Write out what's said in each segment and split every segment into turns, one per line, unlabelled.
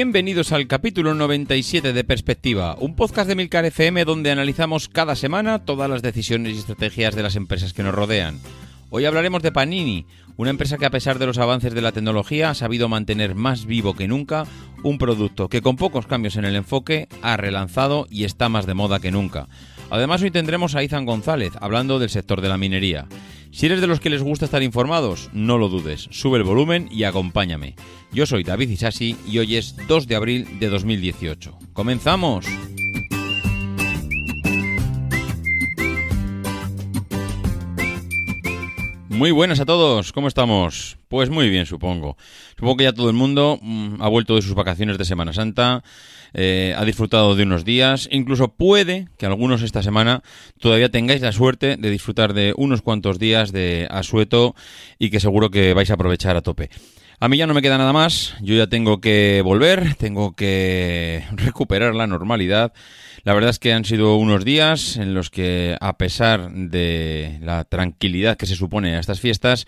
Bienvenidos al capítulo 97 de Perspectiva, un podcast de Milcar FM donde analizamos cada semana todas las decisiones y estrategias de las empresas que nos rodean. Hoy hablaremos de Panini, una empresa que a pesar de los avances de la tecnología ha sabido mantener más vivo que nunca un producto que con pocos cambios en el enfoque ha relanzado y está más de moda que nunca. Además hoy tendremos a Izan González hablando del sector de la minería. Si eres de los que les gusta estar informados, no lo dudes, sube el volumen y acompáñame. Yo soy David Isasi y hoy es 2 de abril de 2018. ¡Comenzamos! Muy buenas a todos, ¿cómo estamos? Pues muy bien, supongo. Supongo que ya todo el mundo mm, ha vuelto de sus vacaciones de Semana Santa, eh, ha disfrutado de unos días, incluso puede que algunos esta semana todavía tengáis la suerte de disfrutar de unos cuantos días de asueto y que seguro que vais a aprovechar a tope. A mí ya no me queda nada más, yo ya tengo que volver, tengo que recuperar la normalidad. La verdad es que han sido unos días en los que, a pesar de la tranquilidad que se supone a estas fiestas,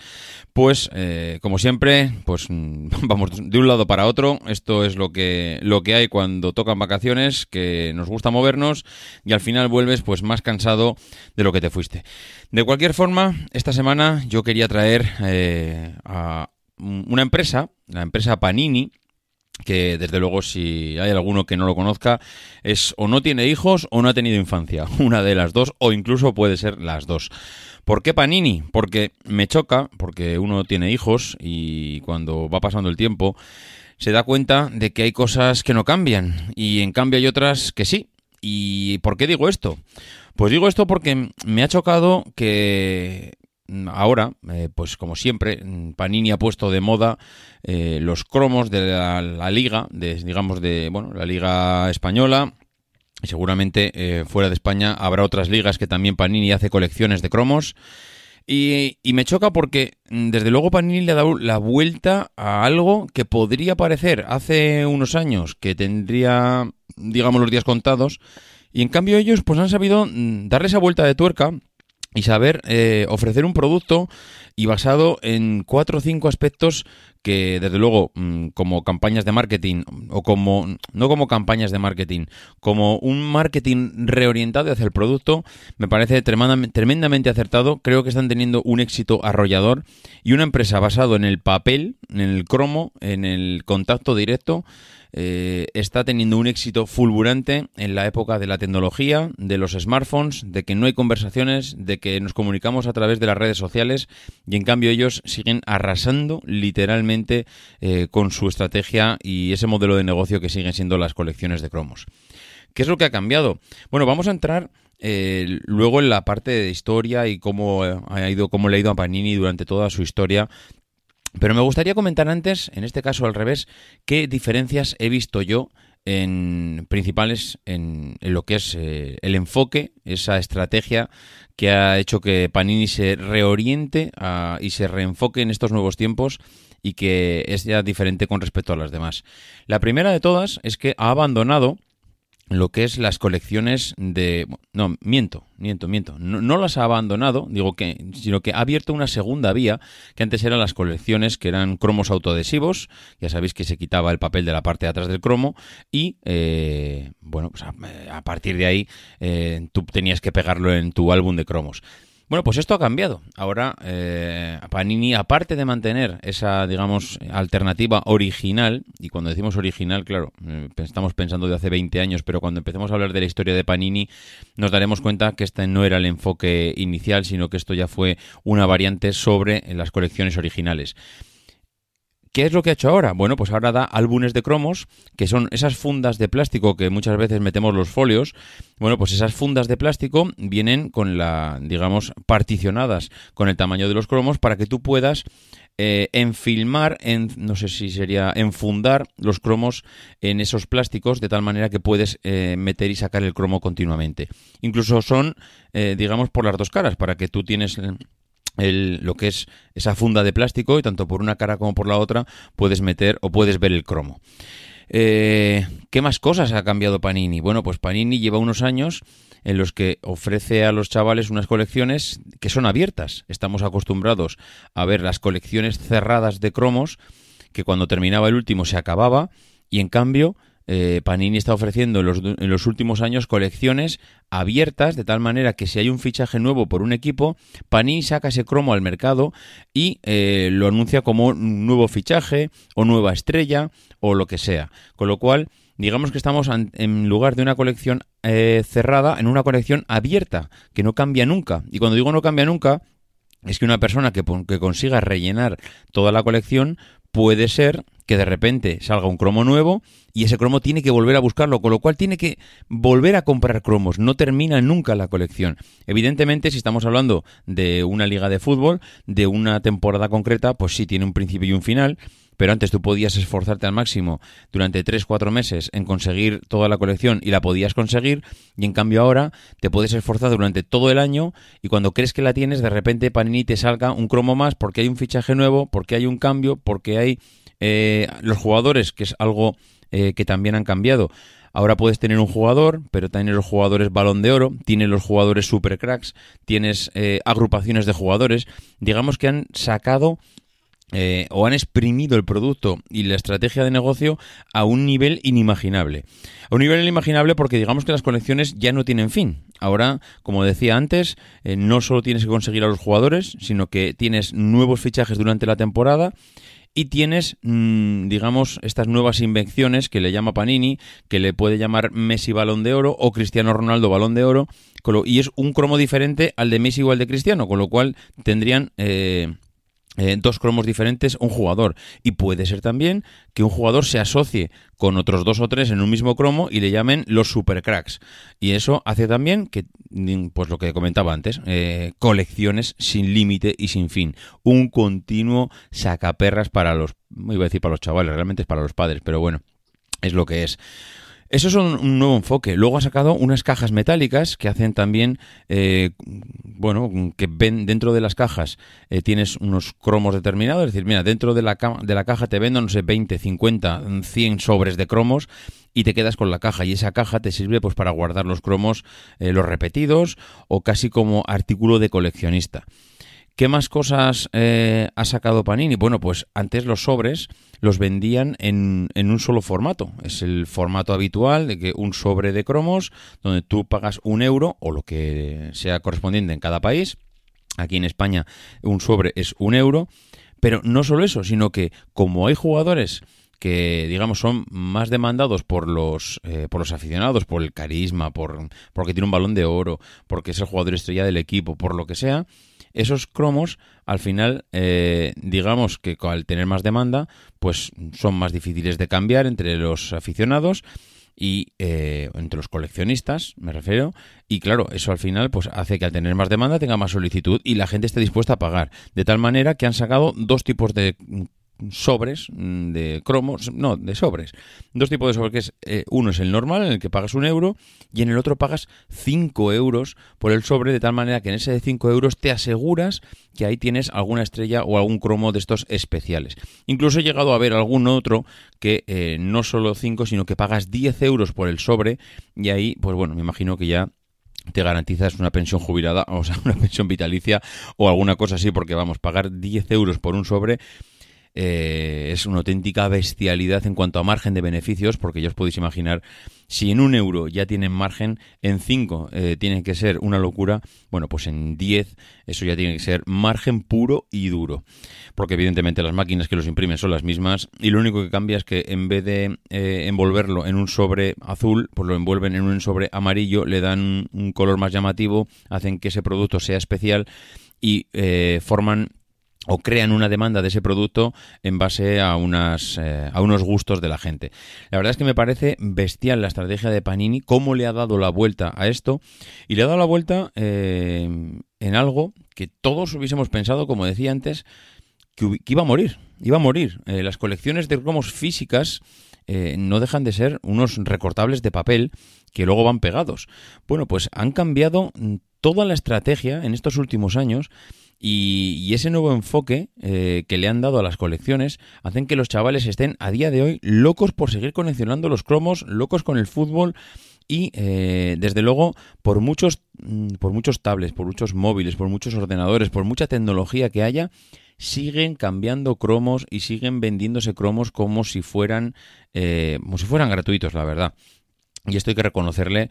pues, eh, como siempre, pues vamos de un lado para otro. Esto es lo que, lo que hay cuando tocan vacaciones, que nos gusta movernos y al final vuelves pues más cansado de lo que te fuiste. De cualquier forma, esta semana yo quería traer eh, a una empresa, la empresa Panini, que desde luego si hay alguno que no lo conozca, es o no tiene hijos o no ha tenido infancia, una de las dos o incluso puede ser las dos. ¿Por qué Panini? Porque me choca, porque uno tiene hijos y cuando va pasando el tiempo se da cuenta de que hay cosas que no cambian y en cambio hay otras que sí. ¿Y por qué digo esto? Pues digo esto porque me ha chocado que ahora, eh, pues como siempre, Panini ha puesto de moda eh, los cromos de la, la liga, de, digamos de bueno, la liga española. Seguramente eh, fuera de España habrá otras ligas que también Panini hace colecciones de cromos. Y, y me choca porque mm, desde luego Panini le ha dado la vuelta a algo que podría parecer hace unos años que tendría, digamos, los días contados. Y en cambio ellos pues han sabido mm, darle esa vuelta de tuerca y saber eh, ofrecer un producto y basado en cuatro o cinco aspectos que desde luego mm, como campañas de marketing o como no como campañas de marketing como un marketing reorientado hacia el producto me parece tremendamente, tremendamente acertado. Creo que están teniendo un éxito arrollador y una empresa basado en el papel en el cromo en el contacto directo eh, está teniendo un éxito fulgurante en la época de la tecnología, de los smartphones, de que no hay conversaciones, de que nos comunicamos a través de las redes sociales y en cambio ellos siguen arrasando literalmente eh, con su estrategia y ese modelo de negocio que siguen siendo las colecciones de cromos. ¿Qué es lo que ha cambiado? Bueno, vamos a entrar eh, luego en la parte de historia y cómo ha ido, cómo le ha ido a Panini durante toda su historia pero me gustaría comentar antes, en este caso al revés, qué diferencias he visto yo en principales en, lo que es eh, el enfoque, esa estrategia que ha hecho que Panini se reoriente a- y se reenfoque en estos nuevos tiempos y que es ya diferente con respecto a las demás. La primera de todas es que ha abandonado lo que es las colecciones de... No, miento, miento, miento. No, las ha abandonado, digo que, sino que ha abierto una segunda vía, que antes eran las colecciones que eran cromos autoadhesivos, ya sabéis que se quitaba el papel de la parte de atrás del cromo, y, eh, bueno, pues a, a partir de ahí eh, tú tenías que pegarlo en tu álbum de cromos. Bueno, pues esto ha cambiado. Ahora, eh, Panini, aparte de mantener esa, digamos, alternativa original, y cuando decimos original, claro, eh, estamos pensando de hace 20 años, pero cuando empecemos a hablar de la historia de Panini, nos daremos cuenta que este no era el enfoque inicial, sino que esto ya fue una variante sobre las colecciones originales. ¿Qué es lo que ha hecho ahora? Bueno, pues ahora da álbumes de cromos, que son esas fundas de plástico que muchas veces metemos los folios. Bueno, pues esas fundas de plástico vienen con la, digamos, particionadas con el tamaño de los cromos para que tú puedas eh, enfilmar, en, no sé si sería enfundar los cromos en esos plásticos de tal manera que puedes eh, meter y sacar el cromo continuamente. Incluso son, eh, digamos, por las dos caras, para que tú tienes lo que es esa funda de plástico y tanto por una cara como por la otra puedes meter o puedes ver el cromo. Eh, ¿Qué más cosas ha cambiado Panini? Bueno, pues Panini lleva unos años en los que ofrece a los chavales unas colecciones que son abiertas. Estamos acostumbrados a ver las colecciones cerradas de cromos que cuando terminaba el último se acababa y en cambio eh, Panini está ofreciendo en los, en los últimos años colecciones abiertas de tal manera que si hay un fichaje nuevo por un equipo, Panini saca ese cromo al mercado y eh, lo anuncia como un nuevo fichaje o nueva estrella o lo que sea. Con lo cual, digamos que estamos en lugar de una colección eh, cerrada, en una colección abierta, que no cambia nunca. Y cuando digo no cambia nunca, es que una persona que consiga rellenar toda la colección puede ser que de repente salga un cromo nuevo y ese cromo tiene que volver a buscarlo, con lo cual tiene que volver a comprar cromos, no termina nunca la colección. Evidentemente, si estamos hablando de una liga de fútbol, de una temporada concreta, pues sí tiene un principio y un final, pero antes tú podías esforzarte al máximo durante 3-4 meses en conseguir toda la colección y la podías conseguir, y en cambio ahora te puedes esforzar durante todo el año y cuando crees que la tienes, de repente Panini te salga un cromo más porque hay un fichaje nuevo, porque hay un cambio, porque hay eh, los jugadores, que es algo eh, que también han cambiado. Ahora puedes tener un jugador, pero tienes los jugadores balón de oro, tienes los jugadores super cracks, tienes eh, agrupaciones de jugadores. Digamos que han sacado eh, o han exprimido el producto y la estrategia de negocio a un nivel inimaginable. A un nivel inimaginable porque digamos que las colecciones ya no tienen fin. Ahora, como decía antes, eh, no solo tienes que conseguir a los jugadores, sino que tienes nuevos fichajes durante la temporada y tienes, mm, digamos, estas nuevas invenciones que le llama Panini, que le puede llamar Messi Balón de Oro o Cristiano Ronaldo Balón de Oro, y es un cromo diferente al de Messi o al de Cristiano, con lo cual tendrían... eh, eh, dos cromos diferentes un jugador. Y puede ser también que un jugador se asocie con otros dos o tres en un mismo cromo y le llamen los supercracks. Y eso hace también que, mm, pues lo que comentaba antes, eh, colecciones sin límite y sin fin. Un continuo sacaperras para los, iba a decir para los chavales, realmente es para los padres, pero bueno, es lo que es. Eso es un, nuevo enfoque. Luego ha sacado unas cajas metálicas que hacen también, eh, bueno, que ven dentro de las cajas eh, tienes unos cromos determinados. Es decir, mira, dentro de la, de la caja te vendo, no sé, 20, 50, 100 sobres de cromos y te quedas con la caja. Y esa caja te sirve pues para guardar los cromos, eh, los repetidos o casi como artículo de coleccionista. ¿Qué más cosas eh, ha sacado Panini? Bueno, pues antes los sobres los vendían en, en un solo formato. Es el formato habitual de que un sobre de cromos, donde tú pagas un euro o lo que sea correspondiente en cada país. Aquí en España un sobre es un euro. Pero no solo eso, sino que como hay jugadores que digamos son más demandados por los eh, por los aficionados por el carisma por porque tiene un balón de oro porque es el jugador estrella del equipo por lo que sea esos cromos al final eh, digamos que al tener más demanda pues son más difíciles de cambiar entre los aficionados y eh, entre los coleccionistas me refiero. Y claro eso al final pues hace que al tener más demanda tenga más solicitud y la gente esté dispuesta a pagar. De tal manera que han sacado dos tipos de sobres mm, de cromos, no, de sobres. Dos tipos de sobres, que es eh, uno es el normal, en el que pagas un euro, y en el otro pagas 5 euros por el sobre, de tal manera que en ese de 5 euros te aseguras que ahí tienes alguna estrella o algún cromo de estos especiales. Incluso he llegado a ver algún otro que eh, no solo 5, sino que pagas 10 euros por el sobre, y ahí, pues bueno, me imagino que ya te garantizas una pensión jubilada, o sea, una pensión vitalicia o alguna cosa así, porque vamos, pagar 10 euros por un sobre eh, es una auténtica bestialidad en cuanto a margen de beneficios, porque ya os podéis imaginar, si en un euro ya tienen margen, en cinco eh, tiene que ser una locura, bueno, pues en 10 eso ya tiene que ser margen puro y duro, porque evidentemente las máquinas que los imprimen son las mismas y lo único que cambia es que en vez de eh, envolverlo en un sobre azul, pues lo envuelven en un sobre amarillo, le dan un color más llamativo, hacen que ese producto sea especial y eh, forman o crean una demanda de ese producto en base a, unas, eh, a unos gustos de la gente. La verdad es que me parece bestial la estrategia de Panini, cómo le ha dado la vuelta a esto, y le ha dado la vuelta eh, en algo que todos hubiésemos pensado, como decía antes, que, iba a morir, iba a morir. Eh, las colecciones de cromos físicas no dejan de ser unos recortables de papel que luego van pegados. Bueno, pues han cambiado mm, toda la estrategia en estos últimos años y, ese nuevo enfoque eh, que le han dado a las colecciones hacen que los chavales estén a día de hoy locos por seguir coleccionando los cromos, locos con el fútbol y eh, desde luego por muchos mm, por muchos tablets, por muchos móviles, por muchos ordenadores, por mucha tecnología que haya, siguen cambiando cromos y siguen vendiéndose cromos como si fueran eh, como si fueran gratuitos, la verdad. Y esto hay que reconocerle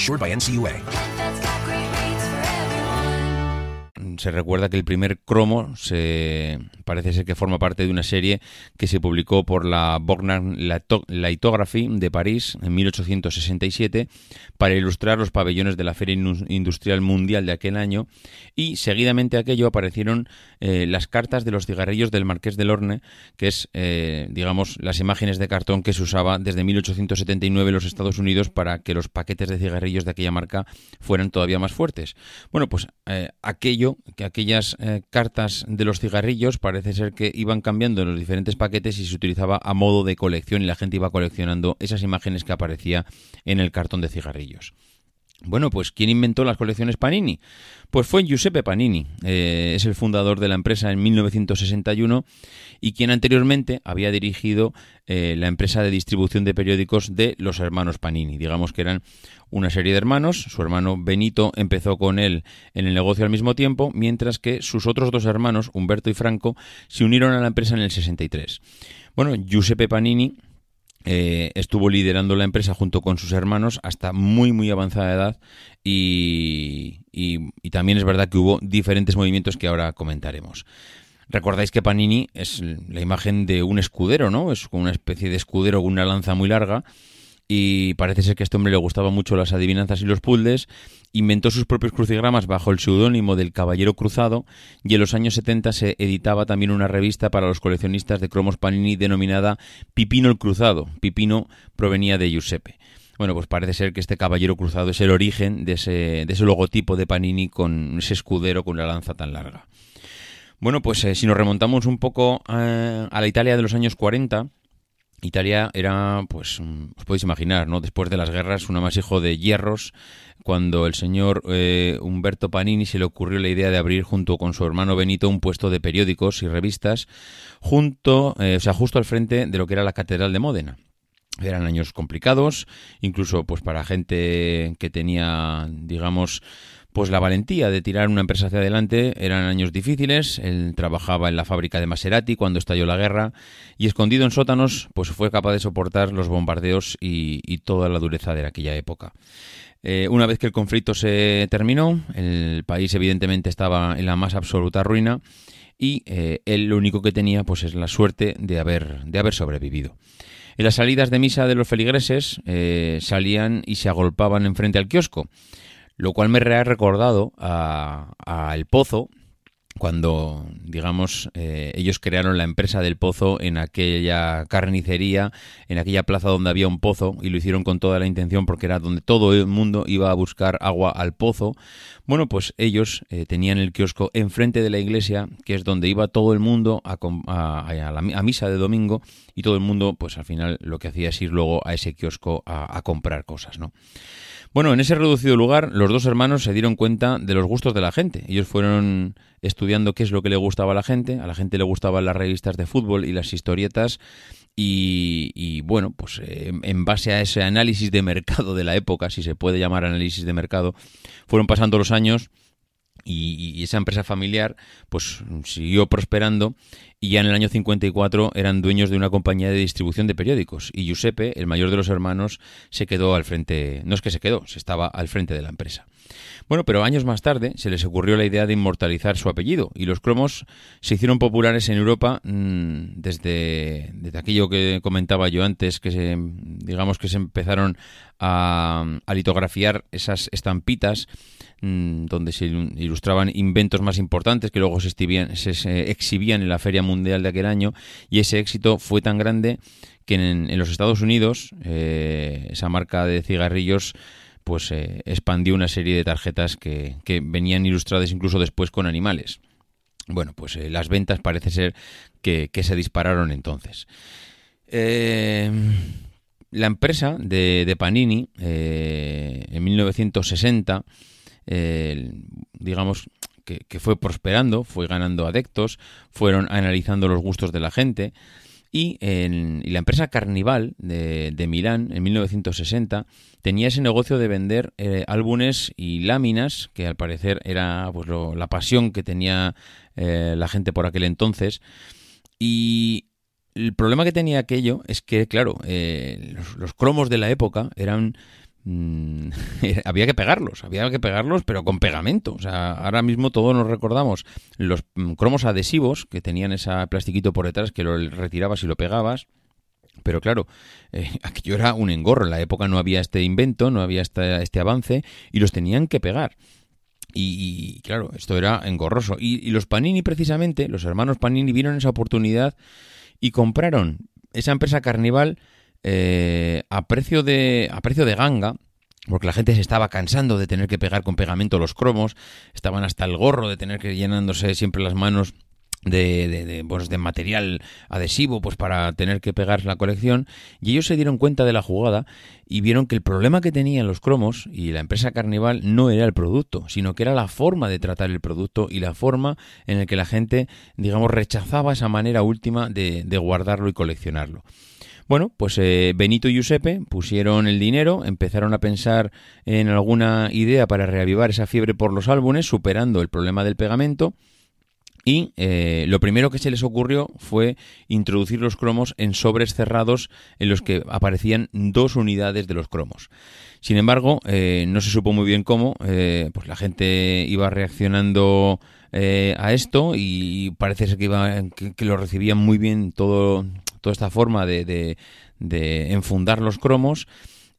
insured by NCUA.
Se recuerda que el primer cromo se parece ser que forma parte de una serie que se publicó por la Borgnine Lito- Lithography de París en 1867 para ilustrar los pabellones de la Feria Indu- Industrial Mundial de aquel año y seguidamente a aquello aparecieron eh, las cartas de los cigarrillos del Marqués de Lorne, que es, eh, digamos, las imágenes de cartón que se usaba desde 1879 en los Estados Unidos para que los paquetes de cigarrillos de aquella marca fueran todavía más fuertes. Bueno, pues eh, aquello, que aquellas eh, cartas de los cigarrillos parece ser que iban cambiando en los diferentes paquetes y se utilizaba a modo de colección y la gente iba coleccionando esas imágenes que aparecía en el cartón de cigarrillos. Bueno, pues ¿quién inventó las colecciones Panini? Pues fue Giuseppe Panini, eh, es el fundador de la empresa en 1961 y quien anteriormente había dirigido eh, la empresa de distribución de periódicos de los hermanos Panini. Digamos que eran una serie de hermanos, su hermano Benito empezó con él en el negocio al mismo tiempo, mientras que sus otros dos hermanos, Humberto y Franco, se unieron a la empresa en el 63. Bueno, Giuseppe Panini eh, estuvo liderando la empresa junto con sus hermanos hasta muy muy avanzada edad y, y- y también es verdad que hubo diferentes movimientos que ahora comentaremos. Recordáis que Panini es la imagen de un escudero, ¿no? Es una especie de escudero con una lanza muy larga y parece ser que a este hombre le gustaban mucho las adivinanzas y los puzzles, inventó sus propios crucigramas bajo el seudónimo del Caballero Cruzado y en los años 70 se editaba también una revista para los coleccionistas de cromos Panini denominada Pipino el Cruzado. Pipino provenía de Giuseppe. Bueno, pues parece ser que este Caballero Cruzado es el origen de ese, de ese logotipo de Panini con ese escudero con una lanza tan larga. Bueno, pues eh, si nos remontamos un poco eh, a la Italia de los años 40, Italia era, pues, mm, os podéis imaginar, ¿no? Después de las guerras, un amasijo de hierros, cuando el señor eh, Humberto Panini se le ocurrió la idea de abrir junto con su hermano Benito un puesto de periódicos y revistas, junto, eh, o sea, justo al frente de lo que era la Catedral de Módena. Eran años complicados, incluso pues para gente que tenía, digamos, pues la valentía de tirar una empresa hacia adelante. Eran años difíciles. Él trabajaba en la fábrica de Maserati cuando estalló la guerra y escondido en sótanos, pues fue capaz de soportar los bombardeos y, toda la dureza de aquella época. Eh, una vez que el conflicto se terminó, el país evidentemente estaba en la más absoluta ruina y eh, él lo único que tenía pues es la suerte de haber, de haber sobrevivido. En las salidas de misa de los feligreses eh, salían y se agolpaban enfrente al kiosco, lo cual me ha recordado a, Pozo, cuando, digamos, eh, ellos crearon la empresa del pozo en aquella carnicería, en aquella plaza donde había un pozo, y lo hicieron con toda la intención porque era donde todo el mundo iba a buscar agua al pozo. Bueno, pues ellos eh, tenían el kiosco enfrente de la iglesia, que es donde iba todo el mundo a, a- a la a misa de domingo, y todo el mundo, pues al final lo que hacía es ir luego a ese kiosco a comprar cosas, ¿no? Bueno, en ese reducido lugar, los dos hermanos se dieron cuenta de los gustos de la gente. Ellos fueron estudiando qué es lo que le gustaba a la gente. A la gente le gustaban las revistas de fútbol y las historietas. Y, y, bueno, pues eh, en base a ese análisis de mercado de la época, si se puede llamar análisis de mercado, fueron pasando los años y, y esa empresa familiar pues siguió prosperando y ya en el año 54 eran dueños de una compañía de distribución de periódicos y Giuseppe, el mayor de los hermanos, se quedó al frente, no es que se quedó, se estaba al frente de la empresa. Bueno, pero años más tarde se les ocurrió la idea de inmortalizar su apellido y los cromos se hicieron populares en Europa mmm, desde, desde, aquello que comentaba yo antes, que se, digamos que se empezaron a, a litografiar esas estampitas mmm, donde se ilustraban inventos más importantes que luego se, exhibían, en la Feria Mundial de aquel año y ese éxito fue tan grande que en, los Estados Unidos eh, esa marca de cigarrillos pues eh, expandió una serie de tarjetas que, que, venían ilustradas incluso después con animales. Bueno, pues eh, las ventas parece ser que, se dispararon entonces. Eh, la empresa de, Panini, en 1960, digamos que, fue prosperando, fue ganando adeptos, fueron analizando los gustos de la gente. Y, en, la empresa Carnival de, Milán, en 1960, tenía ese negocio de vender eh, álbumes y láminas, que al parecer era pues, la pasión que tenía eh, la gente por aquel entonces. Y el problema que tenía aquello es que, claro, eh, los, cromos de la época eran Mm, había que pegarlos, había que pegarlos, pero con pegamento. O sea, ahora mismo todos nos recordamos los mm, cromos adhesivos que tenían ese plastiquito por detrás que lo retirabas y lo pegabas. Pero claro, eh, aquello era un engorro. En la época no había este invento, no había este, avance y los tenían que pegar. Y, claro, esto era engorroso. Y los Panini, precisamente, los hermanos Panini vieron esa oportunidad y compraron esa empresa Carnival eh, a, precio de, a precio de ganga, porque la gente se estaba cansando de tener que pegar con pegamento los cromos, estaban hasta el gorro de tener que llenándose siempre las manos de, de, de, pues de, material adhesivo pues para tener que pegar la colección y ellos se dieron cuenta de la jugada y vieron que el problema que tenían los cromos y la empresa Carnival no era el producto, sino que era la forma de tratar el producto y la forma en la que la gente, digamos, rechazaba esa manera última de, de guardarlo y coleccionarlo. Bueno, pues eh, Benito y Giuseppe pusieron el dinero, empezaron a pensar en alguna idea para reavivar esa fiebre por los álbumes, superando el problema del pegamento. Y eh, lo primero que se les ocurrió fue introducir los cromos en sobres cerrados en los que aparecían dos unidades de los cromos. Sin embargo, eh, no se supo muy bien cómo, eh, pues la gente iba reaccionando eh, a esto y parece ser que, iba, que, que, lo recibían muy bien todo, toda esta forma de, de, de enfundar los cromos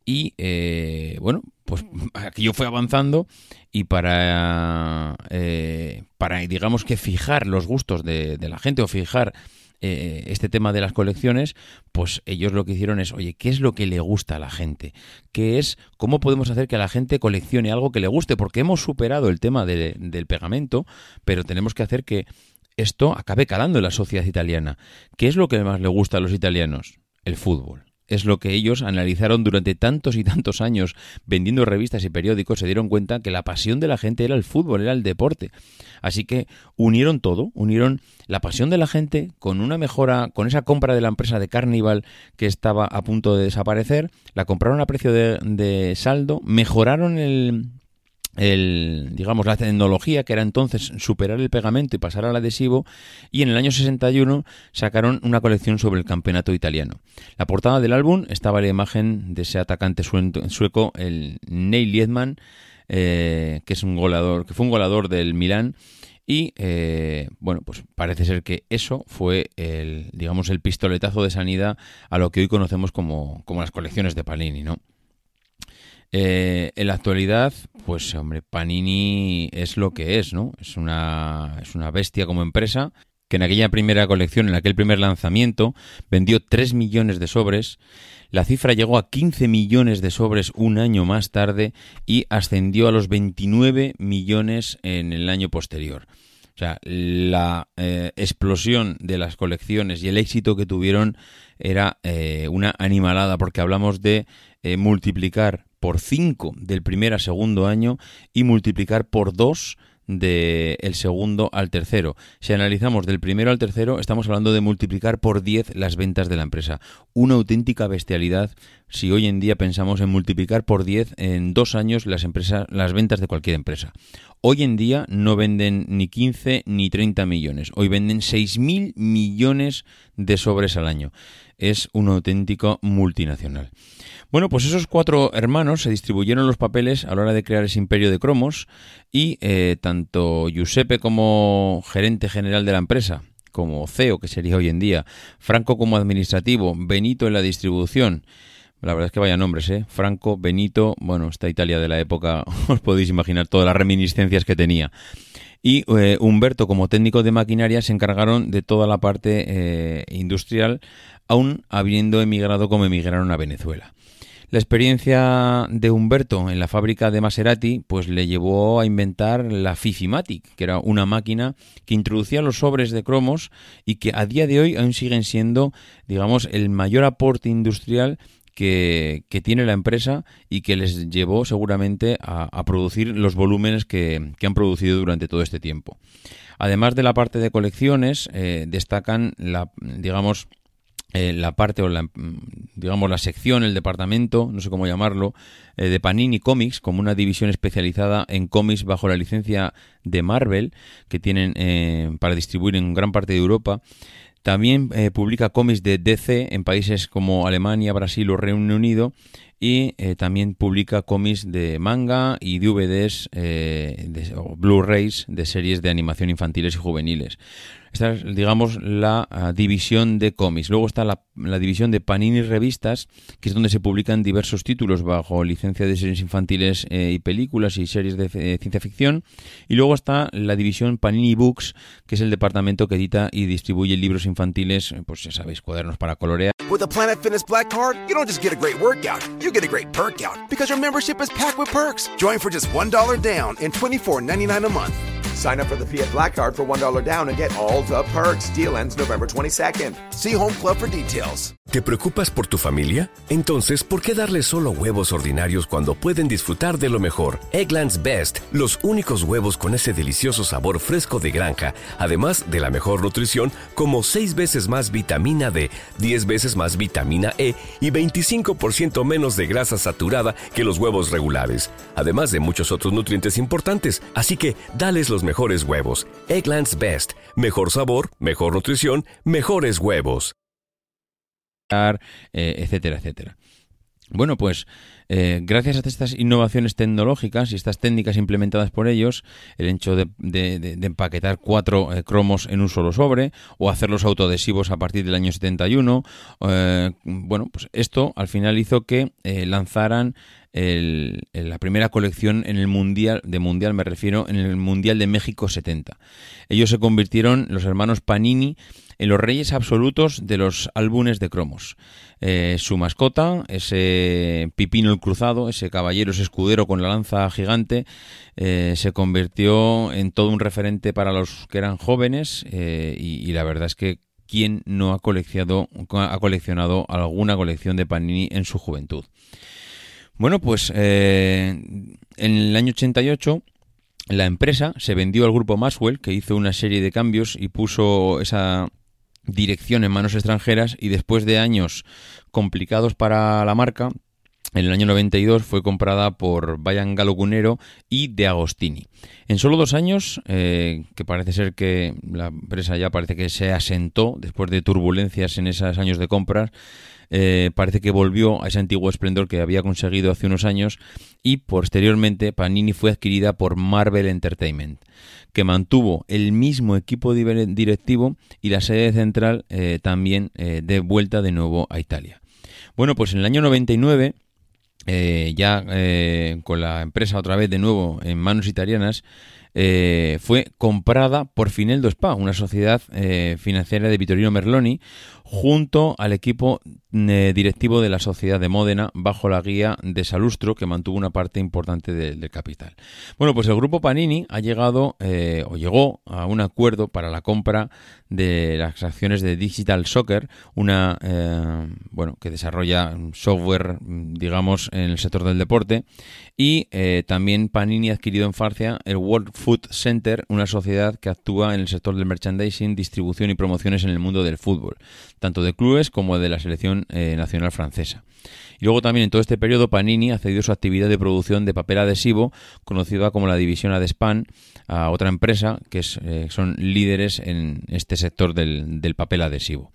y eh, bueno, pues aquello fue avanzando y para, eh, para digamos que fijar los gustos de, de la gente o fijar eh, este tema de las colecciones, pues ellos lo que hicieron es, oye, ¿qué es lo que le gusta a la gente? ¿Qué es, cómo podemos hacer que la gente coleccione algo que le guste? Porque hemos superado el tema de, del pegamento, pero tenemos que hacer que esto acabe calando en la sociedad italiana. ¿Qué es lo que más le gusta a los italianos? El fútbol es lo que ellos analizaron durante tantos y tantos años vendiendo revistas y periódicos, se dieron cuenta que la pasión de la gente era el fútbol, era el deporte. Así que unieron todo, unieron la pasión de la gente con una mejora, con esa compra de la empresa de Carnival que estaba a punto de desaparecer, la compraron a precio de, de saldo, mejoraron el, el, digamos, la tecnología que era entonces superar el pegamento y pasar al adhesivo y en el año 61 sacaron una colección sobre el campeonato italiano. La portada del álbum estaba la imagen de ese atacante sueco, el Neil Liedman, eh, que es un goleador, que fue un goleador del Milán y eh, bueno, pues parece ser que eso fue el, digamos, el pistoletazo de sanidad a lo que hoy conocemos como, como las colecciones de Palini, ¿no? Eh, en la actualidad, pues hombre, Panini es lo que es, ¿no? Es una, es una bestia como empresa que en aquella primera colección, en aquel primer lanzamiento, vendió 3 millones de sobres. La cifra llegó a 15 millones de sobres un año más tarde y ascendió a los 29 millones en el año posterior. O sea, la eh, explosión de las colecciones y el éxito que tuvieron era eh, una animalada, porque hablamos de multiplicar por 5 del primer a segundo año y multiplicar por 2 del de segundo al tercero. Si analizamos del primero al tercero, estamos hablando de multiplicar por 10 las ventas de la empresa. Una auténtica bestialidad si hoy en día pensamos en multiplicar por 10 en dos años las empresas, las ventas de cualquier empresa. Hoy en día no venden ni 15 ni 30 millones. Hoy venden 6.000 millones de sobres al año. Es un auténtico multinacional. Bueno, pues esos cuatro hermanos se distribuyeron los papeles a la hora de crear ese imperio de cromos y eh, tanto Giuseppe como gerente general de la empresa, como CEO, que sería hoy en día, Franco como administrativo, Benito en la distribución, la verdad es que vaya nombres, ¿eh? Franco, Benito, bueno, esta Italia de la época, os podéis imaginar todas las reminiscencias que tenía. Y eh, Humberto, como técnico de maquinaria, se encargaron de toda la parte eh, industrial, aún habiendo emigrado como emigraron a Venezuela. La experiencia de Humberto en la fábrica de Maserati pues le llevó a inventar la Fifimatic, que era una máquina que introducía los sobres de cromos y que a día de hoy aún siguen siendo, digamos, el mayor aporte industrial que, que, tiene la empresa y que les llevó seguramente a, producir los volúmenes que, que, han producido durante todo este tiempo. Además de la parte de colecciones, eh, destacan la, digamos, eh, la parte o la digamos la sección, el departamento, no sé cómo llamarlo, eh, de Panini Comics como una división especializada en cómics bajo la licencia de Marvel que tienen eh, para distribuir en gran parte de Europa. También eh, publica cómics de DC en países como Alemania, Brasil o Reino Unido y también publica cómics de manga y DVDs de, o Blu-rays de series de animación infantiles y juveniles. Esta es, digamos, la uh, división de cómics. Luego está la, la, división de Panini Revistas, que es donde se publican diversos títulos bajo licencia de series infantiles eh, y películas y series de eh, ciencia ficción. Y luego está la división Panini Books, que es el departamento que edita y distribuye libros infantiles, pues ya sabéis, cuadernos para colorear.
With a Planet Fitness Black Card, you don't just get a great workout, you get a great perk out because your membership is packed with perks. Join for just $1 down and $24.99 a month. Sign up for the Fiat Black Card for $1 down and get all the perks. Deal ends November 22nd. See Home Club for details.
¿Te preocupas por tu familia? Entonces, ¿por qué darles solo huevos ordinarios cuando pueden disfrutar de lo mejor? Eggland's Best, los únicos huevos con ese delicioso sabor fresco de granja, además de la mejor nutrición, como 6 veces más vitamina D, 10 veces más vitamina E y 25% menos de grasa saturada que los huevos regulares, además de muchos otros nutrientes importantes. Así que, dales los mejores huevos. Eggland's Best, mejor sabor, mejor nutrición, mejores huevos.
Eh, etcétera, etcétera. Bueno, pues eh, gracias a estas innovaciones tecnológicas y estas técnicas implementadas por ellos, el hecho de, empaquetar cuatro eh, cromos en un solo sobre o hacerlos autoadhesivos a partir del año 71, eh, bueno, pues esto al final hizo que lanzaran el, la primera colección en el mundial de mundial me refiero en el mundial de México 70. Ellos se convirtieron los hermanos Panini en los reyes absolutos de los álbumes de cromos. Eh, su mascota, ese pipino el cruzado, ese caballero, ese escudero con la lanza gigante, eh, se convirtió en todo un referente para los que eran jóvenes eh, y, y la verdad es que quién no ha coleccionado, ha coleccionado alguna colección de Panini en su juventud. Bueno, pues eh, en el año 88 la empresa se vendió al grupo Maxwell, que hizo una serie de cambios y puso esa dirección en manos extranjeras y después de años complicados para la marca, en el año 92 fue comprada por Bayan Galogunero y De Agostini. En solo dos años, eh, que parece ser que la empresa ya parece que se asentó después de turbulencias en esos años de compras, eh, parece que volvió a ese antiguo esplendor que había conseguido hace unos años y posteriormente Panini fue adquirida por Marvel Entertainment, que mantuvo el mismo equipo directivo y la sede central eh, también eh, de vuelta de nuevo a Italia. Bueno, pues en el año 99 eh, ya con la empresa otra vez de nuevo en manos italianas, fue comprada por Fineldo Spa, una sociedad financiera de Vittorino Merloni, junto al equipo eh, directivo de la sociedad de Módena, bajo la guía de Salustro, que mantuvo una parte importante de, del capital. Bueno, pues el grupo Panini ha llegado eh, o llegó a un acuerdo para la compra de las acciones de Digital Soccer, una eh, bueno que desarrolla software, digamos, en el sector del deporte, y también Panini ha adquirido en Francia el World Food Center, una sociedad que actúa en el sector del merchandising, distribución y promociones en el mundo del fútbol, tanto de clubes como de la selección eh, nacional francesa. Y luego también en todo este periodo Panini ha cedido su actividad de producción de papel adhesivo, conocida como la división Adespan, a otra empresa que es, eh, son líderes en este sector del, papel adhesivo.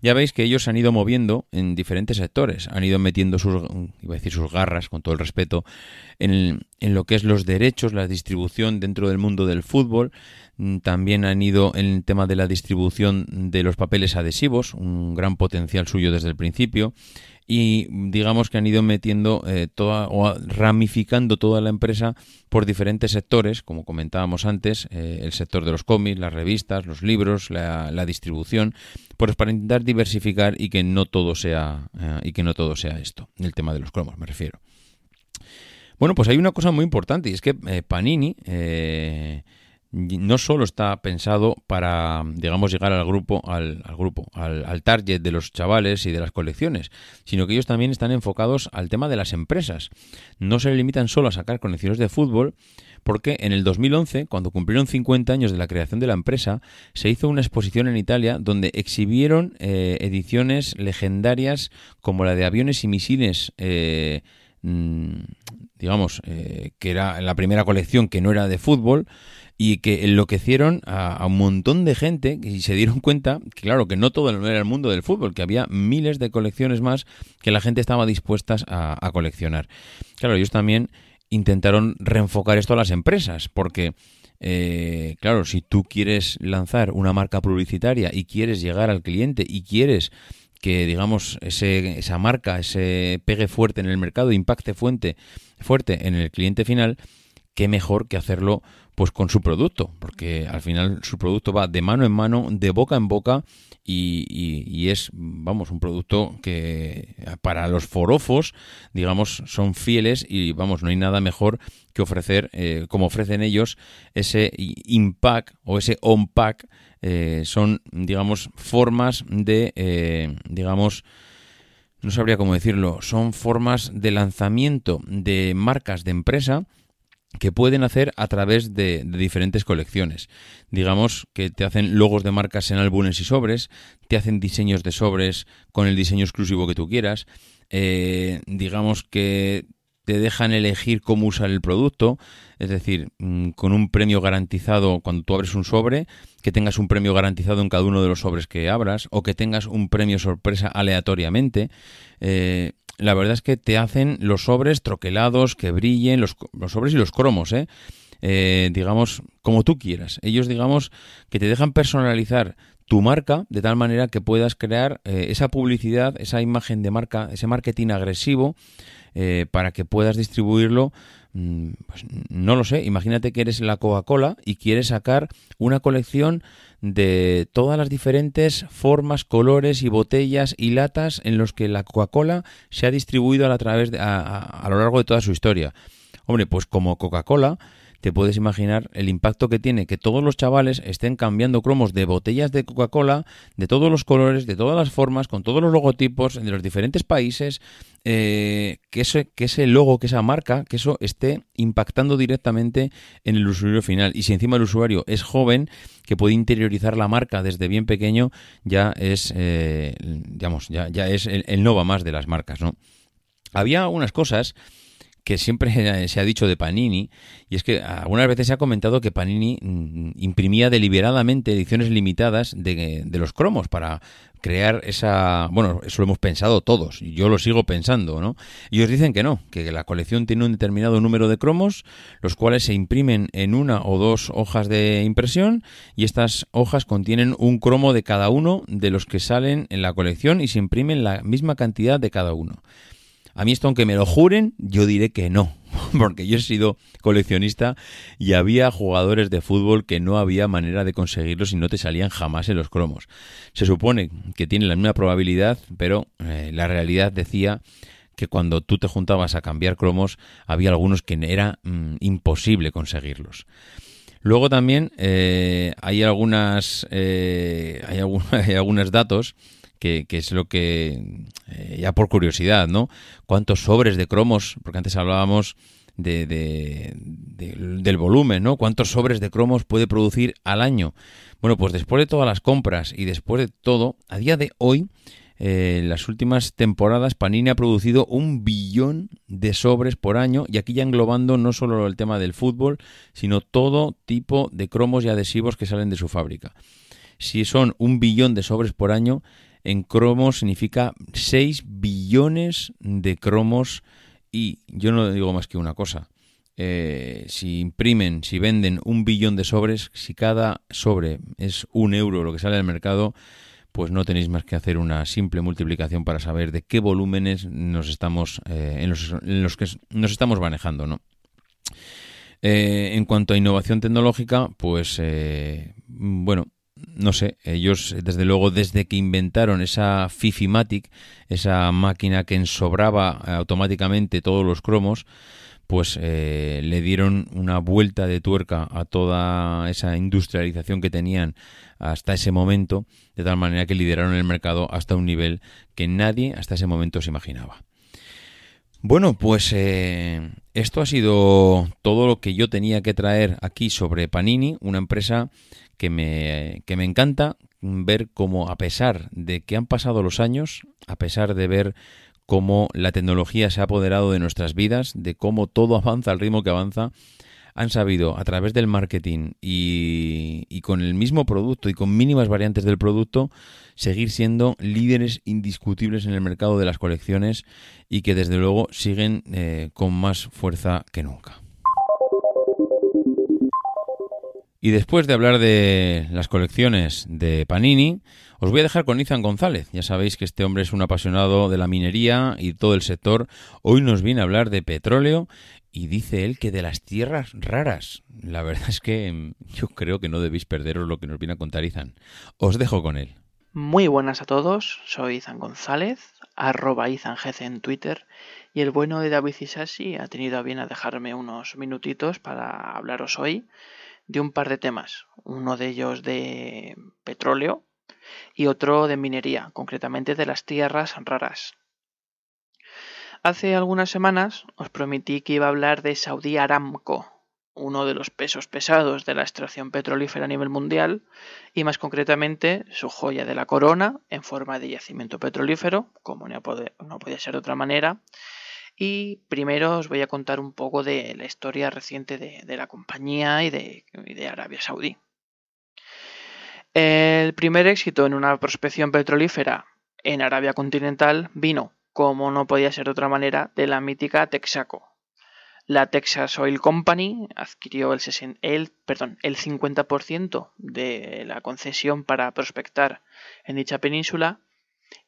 Ya veis que ellos se han ido moviendo en diferentes sectores, han ido metiendo sus, iba a decir sus garras, con todo el respeto, en lo que es los derechos, la distribución dentro del mundo del fútbol. Mm, También han ido en el tema de la distribución de los papeles adhesivos, un gran potencial suyo desde el principio y digamos que han ido metiendo eh, toda o ramificando toda la empresa por diferentes sectores, como comentábamos antes, eh, el sector de los cómics, las revistas, los libros, la, distribución, pues para intentar diversificar y que no todo sea eh, y que no todo sea esto, el tema de los cromos me refiero. Bueno, pues hay una cosa muy importante y es que Panini no solo está pensado para, digamos, llegar al grupo, al, al grupo, al, target de los chavales y de las colecciones, sino que ellos también están enfocados al tema de las empresas. No se limitan solo a sacar colecciones de fútbol, porque en el 2011, cuando cumplieron 50 años de la creación de la empresa, se hizo una exposición en Italia donde exhibieron eh, ediciones legendarias como la de aviones y misiles. Eh, digamos, eh, que era la primera colección que no era de fútbol y que enloquecieron a, un montón de gente y se dieron cuenta que claro que no todo era el mundo del fútbol, que había miles de colecciones más que la gente estaba dispuesta a, a coleccionar. Claro, ellos también intentaron reenfocar esto a las empresas, porque eh, claro, si tú quieres lanzar una marca publicitaria y quieres llegar al cliente y quieres que digamos ese, esa marca, ese pegue fuerte en el mercado, impacte fuerte, fuerte en el cliente final, qué mejor que hacerlo pues con su producto, porque al final su producto va de mano en mano, de boca en boca y, y, y, es, vamos, un producto que para los forofos, digamos, son fieles y, vamos, no hay nada mejor que ofrecer, eh, como ofrecen ellos, ese impact o ese on-pack, eh, son, digamos, formas de, eh, digamos, no sabría cómo decirlo, son formas de lanzamiento de marcas de empresa que pueden hacer a través de, diferentes colecciones. Digamos que te hacen logos de marcas en álbumes y sobres, te hacen diseños de sobres con el diseño exclusivo que tú quieras, eh, digamos que te dejan elegir cómo usar el producto, es decir, mm, con un premio garantizado cuando tú abres un sobre, que tengas un premio garantizado en cada uno de los sobres que abras, o que tengas un premio sorpresa aleatoriamente. Eh, la verdad es que te hacen los sobres troquelados, que brillen, los, los sobres y los cromos, ¿eh? ¿eh? digamos, como tú quieras. Ellos, digamos, que te dejan personalizar tu marca de tal manera que puedas crear eh, esa publicidad, esa imagen de marca, ese marketing agresivo eh, para que puedas distribuirlo. Mm, pues no lo sé, imagínate que eres la Coca-Cola y quieres sacar una colección de todas las diferentes formas, colores y botellas y latas en los que la Coca-Cola se ha distribuido a, través de, a, a lo largo de toda su historia. Hombre, pues como Coca-Cola, te puedes imaginar el impacto que tiene que todos los chavales estén cambiando cromos de botellas de Coca-Cola, de todos los colores, de todas las formas, con todos los logotipos de los diferentes países, eh, que, ese, que ese logo, que esa marca, que eso esté impactando directamente en el usuario final. Y si encima el usuario es joven, que puede interiorizar la marca desde bien pequeño, ya es, eh, digamos, ya, ya es el, el no va más de las marcas, ¿no? Había unas cosas que siempre se ha dicho de Panini, y es que algunas veces se ha comentado que Panini mm, imprimía deliberadamente ediciones limitadas de, de, los cromos para crear esa... Bueno, eso lo hemos pensado todos, y yo lo sigo pensando, ¿no? Y ellos dicen que no, que la colección tiene un determinado número de cromos, los cuales se imprimen en una o dos hojas de impresión, y estas hojas contienen un cromo de cada uno de los que salen en la colección y se imprimen la misma cantidad de cada uno. A mí esto, aunque me lo juren, yo diré que no, porque yo he sido coleccionista y había jugadores de fútbol que no había manera de conseguirlos y no te salían jamás en los cromos. Se supone que tiene la misma probabilidad, pero eh, la realidad decía que cuando tú te juntabas a cambiar cromos había algunos que era mmm, imposible conseguirlos. Luego también eh, hay algunas eh, hay, algún, hay algunos datos que, es lo que, eh, ya por curiosidad, ¿no? ¿Cuántos sobres de cromos? Porque antes hablábamos de, de, de, del volumen, ¿no? ¿Cuántos sobres de cromos puede producir al año? Bueno, pues después de todas las compras y después de todo, a día de hoy, eh, en las últimas temporadas Panini ha producido un billón de sobres por año y aquí ya englobando no solo el tema del fútbol, sino todo tipo de cromos y adhesivos que salen de su fábrica. Si son un billón de sobres por año, en cromos significa 6 billones de cromos y yo no digo más que una cosa. Eh, si imprimen, si venden un billón de sobres, si cada sobre es un euro lo que sale al mercado, pues no tenéis más que hacer una simple multiplicación para saber de qué volúmenes nos estamos eh, en, los, que nos estamos manejando, ¿no? Eh, en cuanto a innovación tecnológica, pues bueno, no sé, ellos desde luego desde que inventaron esa Fifimatic, esa máquina que ensobraba automáticamente todos los cromos, pues eh, le dieron una vuelta de tuerca a toda esa industrialización que tenían hasta ese momento, de tal manera que lideraron el mercado hasta un nivel que nadie hasta ese momento se imaginaba. Bueno, pues eh, esto ha sido todo lo que yo tenía que traer aquí sobre Panini, una empresa que me, que me encanta ver cómo a pesar de que han pasado los años, a pesar de ver cómo la tecnología se ha apoderado de nuestras vidas, de cómo todo avanza al ritmo que avanza, han sabido a través del marketing y, y, con el mismo producto y con mínimas variantes del producto seguir siendo líderes indiscutibles en el mercado de las colecciones y que desde luego siguen eh, con más fuerza que nunca. Y después de hablar de las colecciones de Panini, os voy a dejar con Izan González. Ya sabéis que este hombre es un apasionado de la minería y todo el sector. Hoy nos viene a hablar de petróleo y dice él que de las tierras raras. La verdad es que mm, yo creo que no debéis perderos lo que nos viene a contar Izan. Os dejo con él.
Muy buenas a todos, soy Izan González, arroba IzanGC en Twitter, y el bueno de David Isasi ha tenido a bien a dejarme unos minutitos para hablaros hoy de un par de temas, uno de ellos de petróleo y otro de minería, concretamente de las tierras raras. Hace algunas semanas os prometí que iba a hablar de Saudi Aramco, uno de los pesos pesados de la extracción petrolífera a nivel mundial y más concretamente su joya de la corona en forma de yacimiento petrolífero, como no, podía ser de otra manera, y primero os voy a contar un poco de la historia reciente de, la compañía y de, Arabia Saudí. El primer éxito en una prospección petrolífera en Arabia continental vino, como no podía ser de otra manera, de la mítica Texaco. La Texas Oil Company adquirió el, el 50% de la concesión para prospectar en dicha península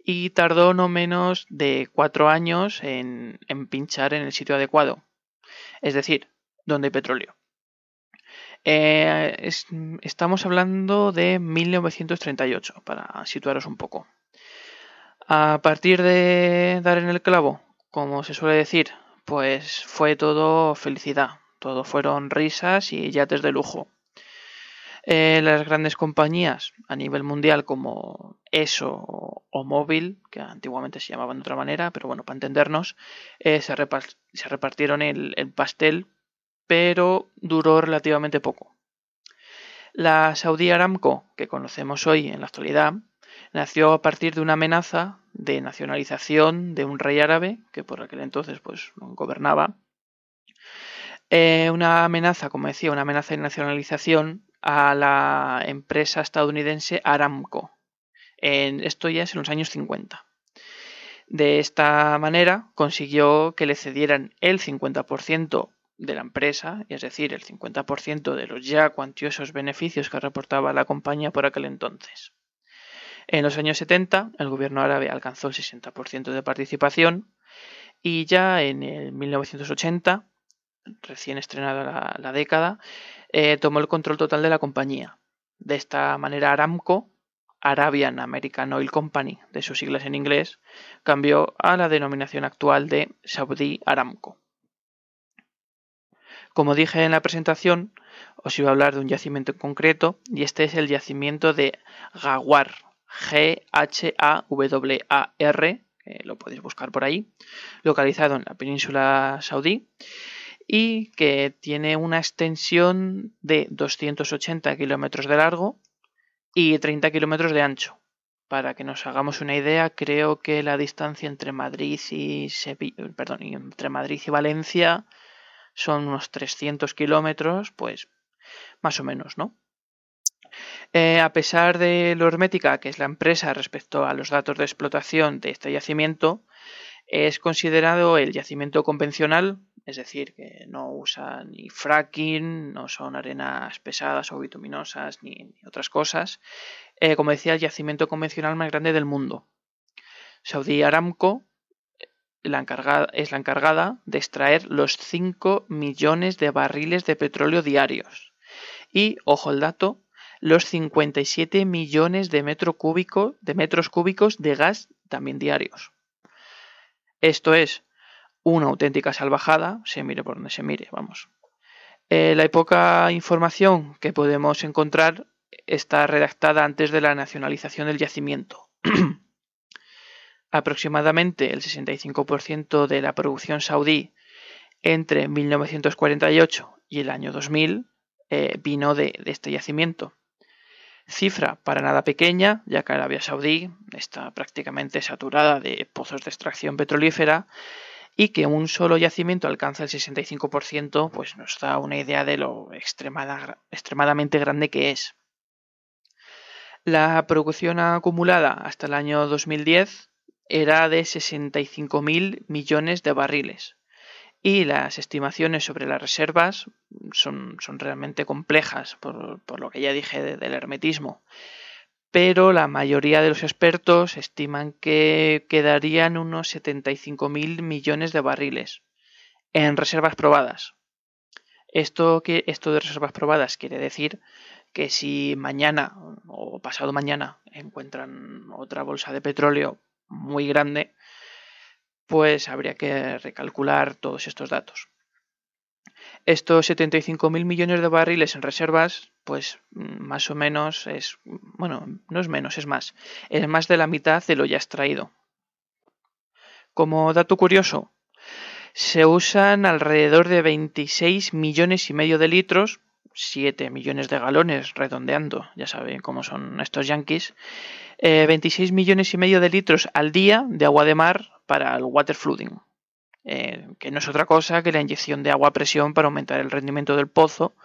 y tardó no menos de cuatro años en, pinchar en el sitio adecuado, es decir, donde hay petróleo. Eh, es, estamos hablando de 1938, para situaros un poco. A partir de dar en el clavo, como se suele decir, pues fue todo felicidad, todo fueron risas y yates de lujo. Eh, las grandes compañías a nivel mundial como ESO o Móvil, que antiguamente se llamaban de otra manera, pero bueno, para entendernos, eh, se, repart se, repartieron el, el pastel, pero duró relativamente poco. La Saudi Aramco, que conocemos hoy en la actualidad, nació a partir de una amenaza de nacionalización de un rey árabe que por aquel entonces pues gobernaba. Eh, una amenaza, como decía, una amenaza de nacionalización a la empresa estadounidense Aramco. En, esto ya es en los años 50. De esta manera consiguió que le cedieran el 50% de la empresa, es decir, el 50% de los ya cuantiosos beneficios que reportaba la compañía por aquel entonces. En los años 70, el gobierno árabe alcanzó el 60% de participación y ya en el 1980, recién estrenada la, década, eh, tomó el control total de la compañía. De esta manera, Aramco, Arabian American Oil Company, de sus siglas en inglés, cambió a la denominación actual de Saudi Aramco. Como dije en la presentación, os iba a hablar de un yacimiento en concreto y este es el yacimiento de Gawar, G-H-A-W-A-R, lo podéis buscar por ahí, localizado en la península saudí y que tiene una extensión de 280 kilómetros de largo y 30 kilómetros de ancho. Para que nos hagamos una idea, creo que la distancia entre Madrid y Sevi- perdón, entre Madrid y Valencia son unos 300 kilómetros, pues más o menos, ¿no? Eh, a pesar de lo hermética que es la empresa respecto a los datos de explotación de este yacimiento, es considerado el yacimiento convencional, es decir, que no usa ni fracking, no son arenas pesadas o bituminosas ni, otras cosas. Eh, como decía, el yacimiento convencional más grande del mundo. Saudi Aramco eh, es la encargada de extraer los 5 millones de barriles de petróleo diarios. Y, ojo el dato, los 57 millones de, metro de metros cúbicos de gas también diarios. Esto es una auténtica salvajada, se mire por donde se mire, vamos. Eh, la poca información que podemos encontrar está redactada antes de la nacionalización del yacimiento. Aproximadamente el 65% de la producción saudí entre 1948 y el año 2000 eh, vino de, de este yacimiento. Cifra para nada pequeña, ya que Arabia Saudí está prácticamente saturada de pozos de extracción petrolífera y que un solo yacimiento alcanza el 65%, pues nos da una idea de lo extremada- extremadamente grande que es. La producción acumulada hasta el año 2010 era de 65.000 millones de barriles y las estimaciones sobre las reservas son, realmente complejas, por, lo que ya dije de- del hermetismo. Pero la mayoría de los expertos estiman que quedarían unos 75.000 millones de barriles en reservas probadas. Esto, esto de reservas probadas quiere decir que si mañana o pasado mañana encuentran otra bolsa de petróleo muy grande, pues habría que recalcular todos estos datos. Estos 75.000 millones de barriles en reservas, pues más o menos es, bueno, no es menos, es más, es más de la mitad de lo ya extraído. Como dato curioso, se usan alrededor de 26 millones y medio de litros, 7 millones de galones redondeando, ya saben cómo son estos yankees, eh, 26 millones y medio de litros al día de agua de mar para el water flooding, eh, que no es otra cosa que la inyección de agua a presión para aumentar el rendimiento del pozo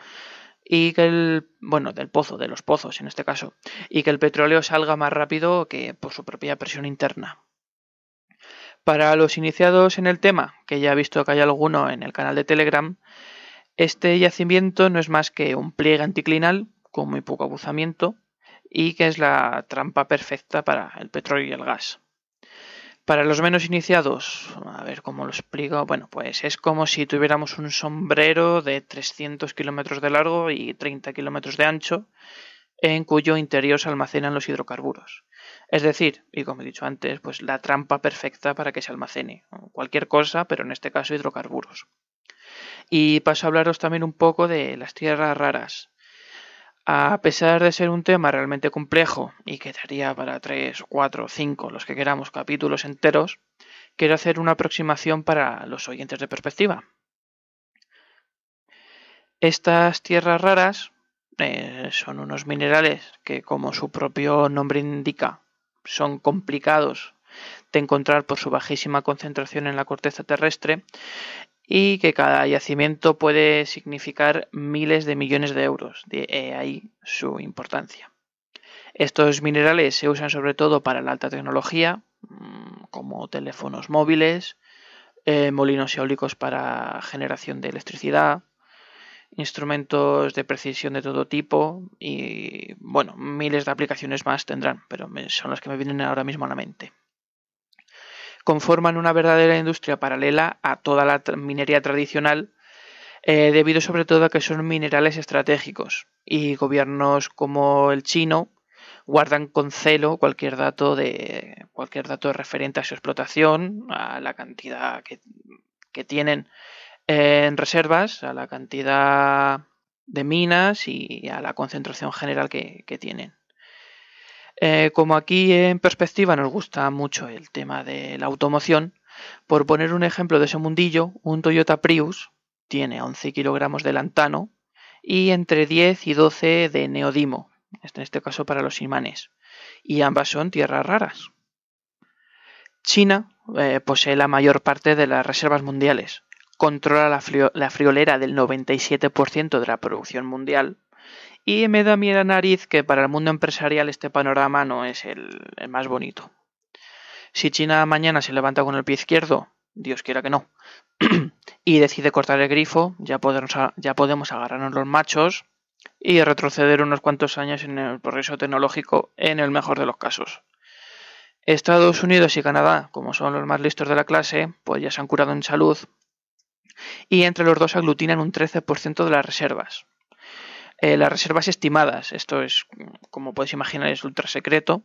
y que el, bueno, del pozo, de los pozos en este caso, y que el petróleo salga más rápido que por su propia presión interna. Para los iniciados en el tema, que ya he visto que hay alguno en el canal de Telegram, este yacimiento no es más que un pliegue anticlinal con muy poco abuzamiento y que es la trampa perfecta para el petróleo y el gas. Para los menos iniciados, a ver cómo lo explico, bueno, pues es como si tuviéramos un sombrero de 300 kilómetros de largo y 30 kilómetros de ancho, en cuyo interior se almacenan los hidrocarburos. Es decir, y como he dicho antes, pues la trampa perfecta para que se almacene cualquier cosa, pero en este caso hidrocarburos. Y paso a hablaros también un poco de las tierras raras. A pesar de ser un tema realmente complejo y que daría para 3, 4, 5, los que queramos, capítulos enteros, quiero hacer una aproximación para los oyentes de perspectiva. Estas tierras raras eh, son unos minerales que, como su propio nombre indica, son complicados de encontrar por su bajísima concentración en la corteza terrestre y que cada yacimiento puede significar miles de millones de euros. De eh, ahí su importancia. Estos minerales se usan sobre todo para la alta tecnología, mm, como teléfonos móviles, eh, molinos eólicos para generación de electricidad, instrumentos de precisión de todo tipo y, bueno, miles de aplicaciones más tendrán, pero son las que me vienen ahora mismo a la mente conforman una verdadera industria paralela a toda la minería tradicional, eh, debido sobre todo a que son minerales estratégicos y gobiernos como el chino guardan con celo cualquier dato de cualquier dato referente a su explotación, a la cantidad que, que tienen eh, en reservas, a la cantidad de minas y a la concentración general que, que tienen. Eh, como aquí en perspectiva nos gusta mucho el tema de la automoción, por poner un ejemplo de ese mundillo, un Toyota Prius tiene 11 kilogramos de lantano y entre 10 y 12 de neodimo, en este caso para los imanes. y ambas son tierras raras. China eh, posee la mayor parte de las reservas mundiales, controla la, la friolera del 97% de la producción mundial y me da miedo a nariz que para el mundo empresarial este panorama no es el, más bonito. Si China mañana se levanta con el pie izquierdo, Dios quiera que no, y decide cortar el grifo, ya podemos, ya podemos agarrarnos los machos y retroceder unos cuantos años en el progreso tecnológico en el mejor de los casos. Estados Unidos y Canadá, como son los más listos de la clase, pues ya se han curado en salud y entre los dos aglutinan un 13% de las reservas. Eh, las reservas estimadas, esto es, como podéis imaginar, es ultra secreto,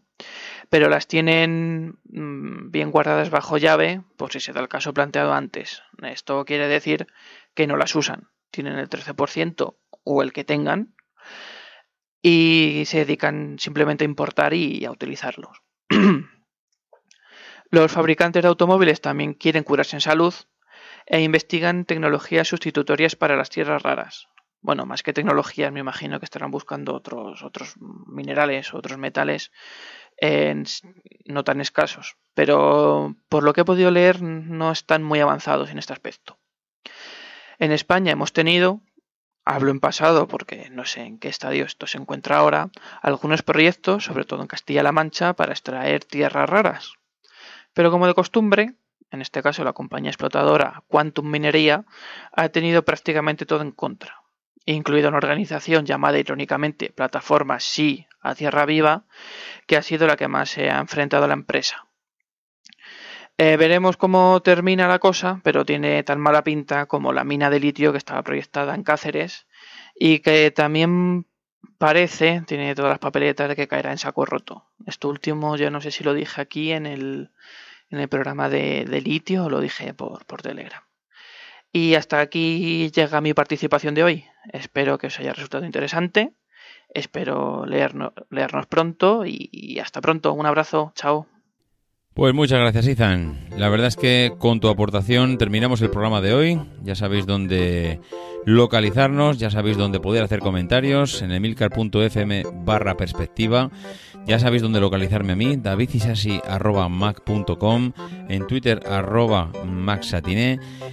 pero las tienen mm, bien guardadas bajo llave por si se da el caso planteado antes. Esto quiere decir que no las usan, tienen el 13% o el que tengan y se dedican simplemente a importar y a utilizarlos. Los fabricantes de automóviles también quieren curarse en salud e investigan tecnologías sustitutorias para las tierras raras. Bueno, más que tecnologías, me imagino que estarán buscando otros, otros minerales, otros metales no tan escasos. Pero por lo que he podido leer, no están muy avanzados en este aspecto. En España hemos tenido, hablo en pasado porque no sé en qué estadio esto se encuentra ahora, algunos proyectos, sobre todo en Castilla-La Mancha, para extraer tierras raras. Pero como de costumbre, en este caso la compañía explotadora Quantum Minería, ha tenido prácticamente todo en contra, incluida una organización llamada irónicamente Plataforma Sí a Tierra Viva, que ha sido la que más se ha enfrentado a la empresa. Eh, veremos cómo termina la cosa, pero tiene tan mala pinta como la mina de litio que estaba proyectada en Cáceres y que también parece, tiene todas las papeletas de que caerá en saco roto. Esto último, yo no sé si lo dije aquí en el, en el programa de, de litio o lo dije por, por Telegram. Y hasta aquí llega mi participación de hoy. Espero que os haya resultado interesante. Espero leernos, leernos pronto y, hasta pronto. Un abrazo. Chao.
Pues muchas gracias, Ethan. La verdad es que con tu aportación terminamos el programa de hoy. Ya sabéis dónde localizarnos, ya sabéis dónde poder hacer comentarios en emilcar.fm barra perspectiva. Ya sabéis dónde localizarme a mí, davidisasi.mac.com, en Twitter arroba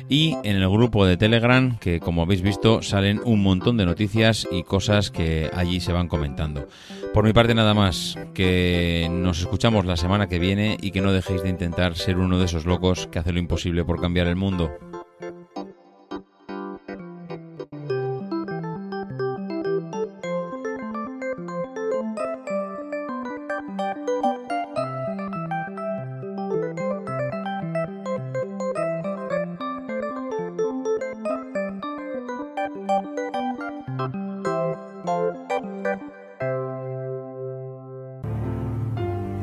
y en el grupo de Telegram que como habéis visto salen un montón de noticias y cosas que allí se van comentando. Por mi parte nada más, que nos escuchamos la semana que viene y que no dejéis de intentar ser uno de esos locos que hace lo imposible por cambiar el mundo.